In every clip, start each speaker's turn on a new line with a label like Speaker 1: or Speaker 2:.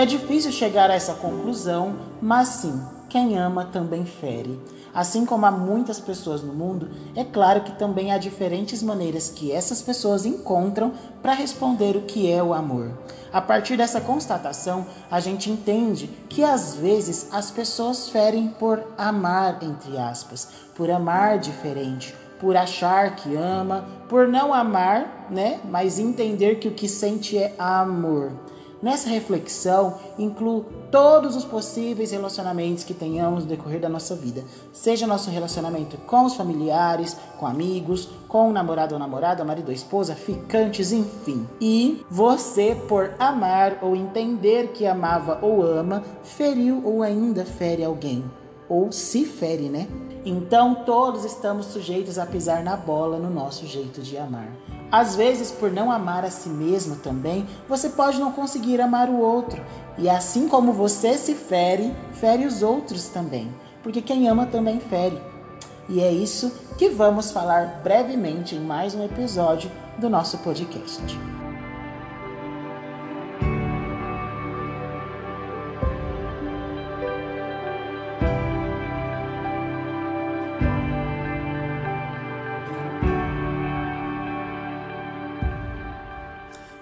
Speaker 1: É difícil chegar a essa conclusão, mas sim, quem ama também fere. Assim como há muitas pessoas no mundo, é claro que também há diferentes maneiras que essas pessoas encontram para responder o que é o amor. A partir dessa constatação, a gente entende que às vezes as pessoas ferem por amar, entre aspas, por amar diferente, por achar que ama, por não amar, né, mas entender que o que sente é amor. Nessa reflexão, incluo todos os possíveis relacionamentos que tenhamos no decorrer da nossa vida, seja nosso relacionamento com os familiares, com amigos, com o namorado ou namorada, marido ou esposa, ficantes, enfim. E você, por amar ou entender que amava ou ama, feriu ou ainda fere alguém. Ou se fere, né? Então todos estamos sujeitos a pisar na bola no nosso jeito de amar. Às vezes, por não amar a si mesmo também, você pode não conseguir amar o outro. E assim como você se fere, fere os outros também. Porque quem ama também fere. E é isso que vamos falar brevemente em mais um episódio do nosso podcast.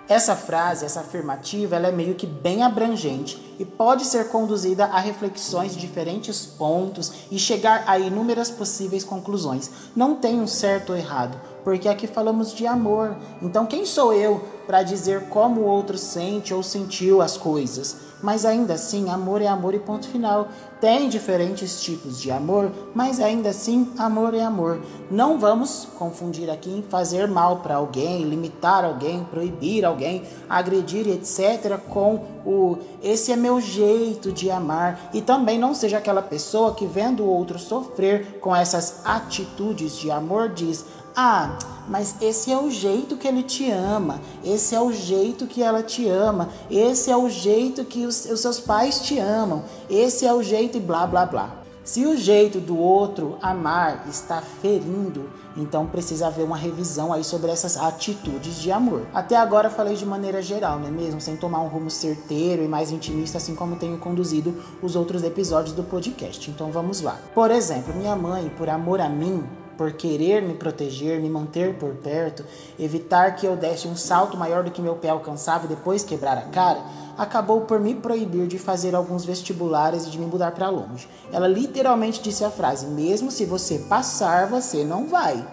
Speaker 1: Essa frase, essa afirmativa, ela é meio que bem abrangente e pode ser conduzida a reflexões de diferentes pontos e chegar a inúmeras possíveis conclusões. Não tem um certo ou errado, porque aqui falamos de amor. Então, quem sou eu para dizer como o outro sente ou sentiu as coisas? Mas ainda assim, amor é amor e ponto final. Tem diferentes tipos de amor, mas ainda assim, amor é amor. Não vamos confundir aqui em fazer mal para alguém, limitar alguém, proibir alguém, agredir, etc., com o esse é meu jeito de amar. E também não seja aquela pessoa que, vendo o outro sofrer com essas atitudes de amor, diz: ah, mas esse é o jeito que ele te ama, esse é o jeito que ela te ama, esse é o jeito que os, os seus pais te amam, esse é o jeito e blá blá blá. Se o jeito do outro amar está ferindo, então precisa haver uma revisão aí sobre essas atitudes de amor. Até agora falei de maneira geral, não é mesmo? Sem tomar um rumo certeiro e mais intimista, assim como tenho conduzido os outros episódios do podcast. Então vamos lá. Por exemplo, minha mãe, por amor a mim, por querer me proteger, me manter por perto, evitar que eu desse um salto maior do que meu pé alcançava e depois quebrar a cara, acabou por me proibir de fazer alguns vestibulares e de me mudar para longe. Ela literalmente disse a frase: mesmo se você passar, você não vai.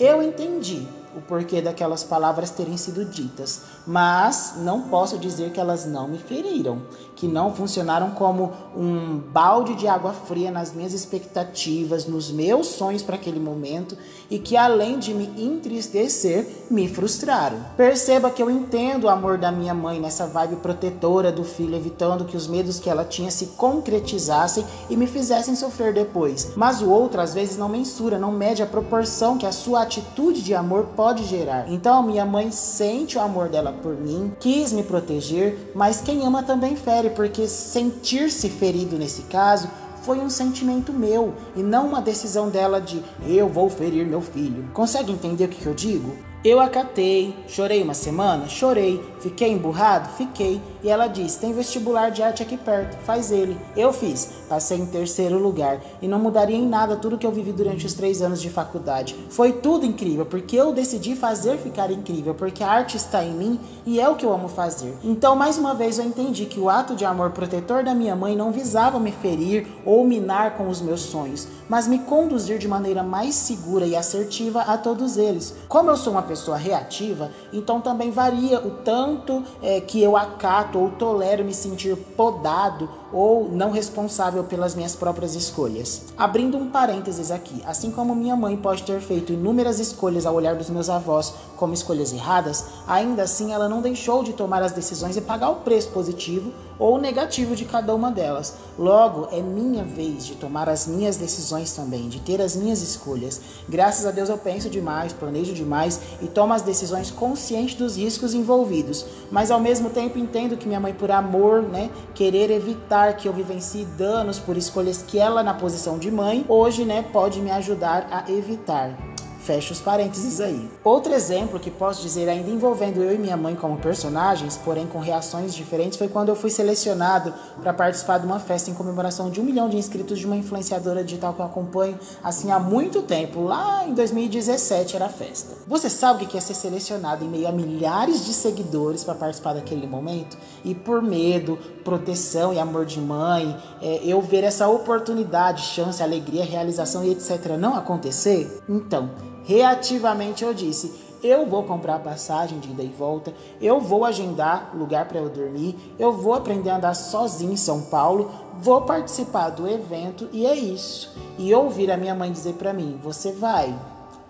Speaker 1: Eu entendi o porquê daquelas palavras terem sido ditas, mas não posso dizer que elas não me feriram, que não funcionaram como um balde de água fria nas minhas expectativas, nos meus sonhos para aquele momento e que além de me entristecer, me frustraram. Perceba que eu entendo o amor da minha mãe nessa vibe protetora do filho, evitando que os medos que ela tinha se concretizassem e me fizessem sofrer depois. Mas o outro às vezes não mensura, não mede a proporção que a sua atitude de amor pode pode gerar. Então, minha mãe sente o amor dela por mim, quis me proteger, mas quem ama também fere, porque sentir-se ferido nesse caso foi um sentimento meu e não uma decisão dela de eu vou ferir meu filho. Consegue entender o que, que eu digo? Eu acatei, chorei uma semana? Chorei. Fiquei emburrado? Fiquei. E ela disse: tem vestibular de arte aqui perto, faz ele. Eu fiz, passei em terceiro lugar e não mudaria em nada tudo que eu vivi durante os três anos de faculdade. Foi tudo incrível, porque eu decidi fazer ficar incrível, porque a arte está em mim e é o que eu amo fazer. Então, mais uma vez, eu entendi que o ato de amor protetor da minha mãe não visava me ferir ou minar com os meus sonhos, mas me conduzir de maneira mais segura e assertiva a todos eles. Como eu sou uma pessoa pessoa reativa, então também varia o tanto é, que eu acato ou tolero me sentir podado ou não responsável pelas minhas próprias escolhas. Abrindo um parênteses aqui, assim como minha mãe pode ter feito inúmeras escolhas ao olhar dos meus avós como escolhas erradas, ainda assim ela não deixou de tomar as decisões e pagar o preço positivo ou negativo de cada uma delas. Logo, é minha vez de tomar as minhas decisões também, de ter as minhas escolhas. Graças a Deus eu penso demais, planejo demais e tomo as decisões consciente dos riscos envolvidos. Mas ao mesmo tempo entendo que minha mãe, por amor, né, querer evitar que eu vivencie danos por escolhas que ela, na posição de mãe, hoje, né, pode me ajudar a evitar. Fecha os parênteses aí. Outro exemplo que posso dizer, ainda envolvendo eu e minha mãe como personagens, porém com reações diferentes, foi quando eu fui selecionado para participar de uma festa em comemoração de um milhão de inscritos de uma influenciadora digital que eu acompanho assim há muito tempo. Lá em 2017 era a festa. Você sabe o que é ser selecionado em meio a milhares de seguidores para participar daquele momento? E por medo, proteção e amor de mãe, é, eu ver essa oportunidade, chance, alegria, realização e etc. não acontecer? Então, reativamente eu disse: eu vou comprar passagem de ida e volta, eu vou agendar lugar para eu dormir, eu vou aprender a andar sozinho em São Paulo, vou participar do evento e é isso. E ouvir a minha mãe dizer para mim: você vai,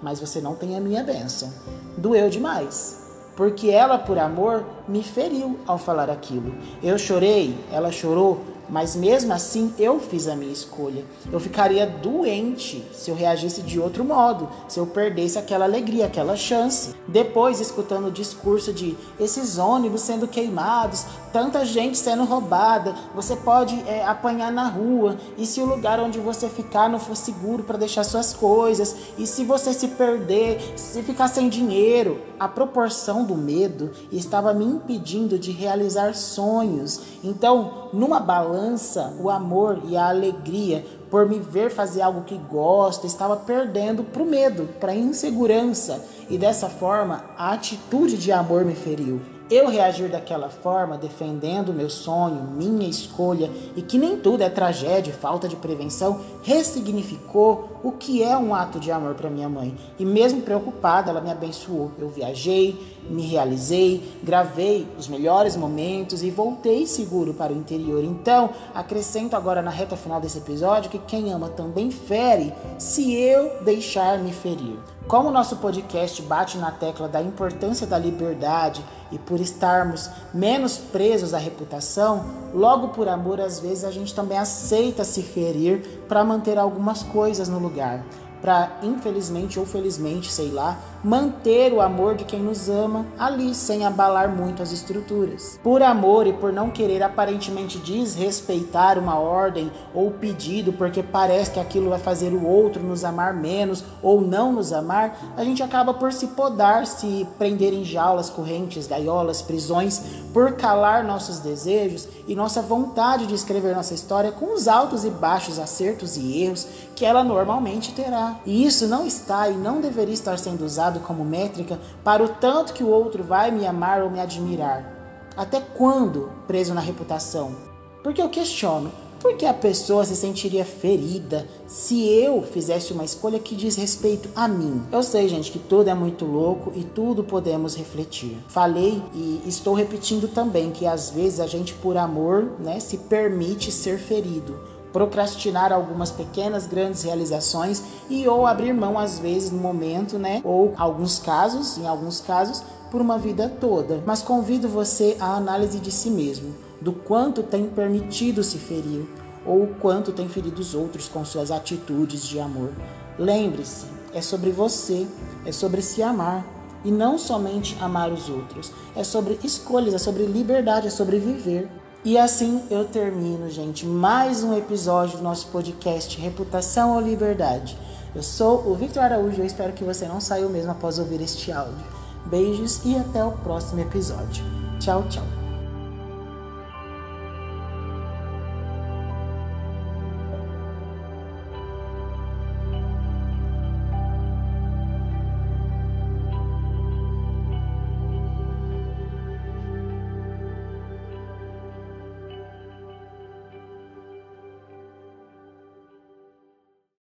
Speaker 1: mas você não tem a minha bênção. Doeu demais. Porque ela, por amor, me feriu ao falar aquilo. Eu chorei, ela chorou, mas mesmo assim eu fiz a minha escolha. Eu ficaria doente se eu reagisse de outro modo, se eu perdesse aquela alegria, aquela chance. Depois, escutando o discurso de esses ônibus sendo queimados, tanta gente sendo roubada, você pode é, apanhar na rua, e se o lugar onde você ficar não for seguro para deixar suas coisas, e se você se perder, se ficar sem dinheiro, a proporção do medo estava me impedindo de realizar sonhos. Então, numa balança, o amor e a alegria por me ver fazer algo que gosto, estava perdendo para o medo, para a insegurança. E dessa forma, a atitude de amor me feriu. Eu reagir daquela forma, defendendo meu sonho, minha escolha, e que nem tudo é tragédia, falta de prevenção, ressignificou o que é um ato de amor para minha mãe. E mesmo preocupada, ela me abençoou. Eu viajei, me realizei, gravei os melhores momentos e voltei seguro para o interior. Então, acrescento agora na reta final desse episódio que quem ama também fere se eu deixar me ferir. Como o nosso podcast bate na tecla da importância da liberdade e por estarmos menos presos à reputação, logo por amor, às vezes a gente também aceita se ferir para manter algumas coisas no lugar para, infelizmente ou felizmente, sei lá, manter o amor de quem nos ama ali, sem abalar muito as estruturas. Por amor e por não querer aparentemente desrespeitar uma ordem ou pedido, porque parece que aquilo vai fazer o outro nos amar menos ou não nos amar, a gente acaba por se podar, se prender em jaulas, correntes, gaiolas, prisões, por calar nossos desejos e nossa vontade de escrever nossa história com os altos e baixos, acertos e erros que ela normalmente terá. E isso não está e não deveria estar sendo usado como métrica para o tanto que o outro vai me amar ou me admirar. Até quando preso na reputação? Porque eu questiono, por que a pessoa se sentiria ferida se eu fizesse uma escolha que diz respeito a mim? Eu sei, gente, que tudo é muito louco e tudo podemos refletir. Falei e estou repetindo também que às vezes a gente, por amor, né, se permite ser ferido procrastinar algumas pequenas, grandes realizações e ou abrir mão às vezes no momento, né? Ou alguns casos, em alguns casos, por uma vida toda. Mas convido você à análise de si mesmo, do quanto tem permitido se ferir ou o quanto tem ferido os outros com suas atitudes de amor. Lembre-se, é sobre você, é sobre se amar e não somente amar os outros. É sobre escolhas, é sobre liberdade, é sobre viver. E assim eu termino, gente, mais um episódio do nosso podcast Reputação ou Liberdade. Eu sou o Victor Araújo e eu espero que você não saiu mesmo após ouvir este áudio. Beijos e até o próximo episódio. Tchau, tchau.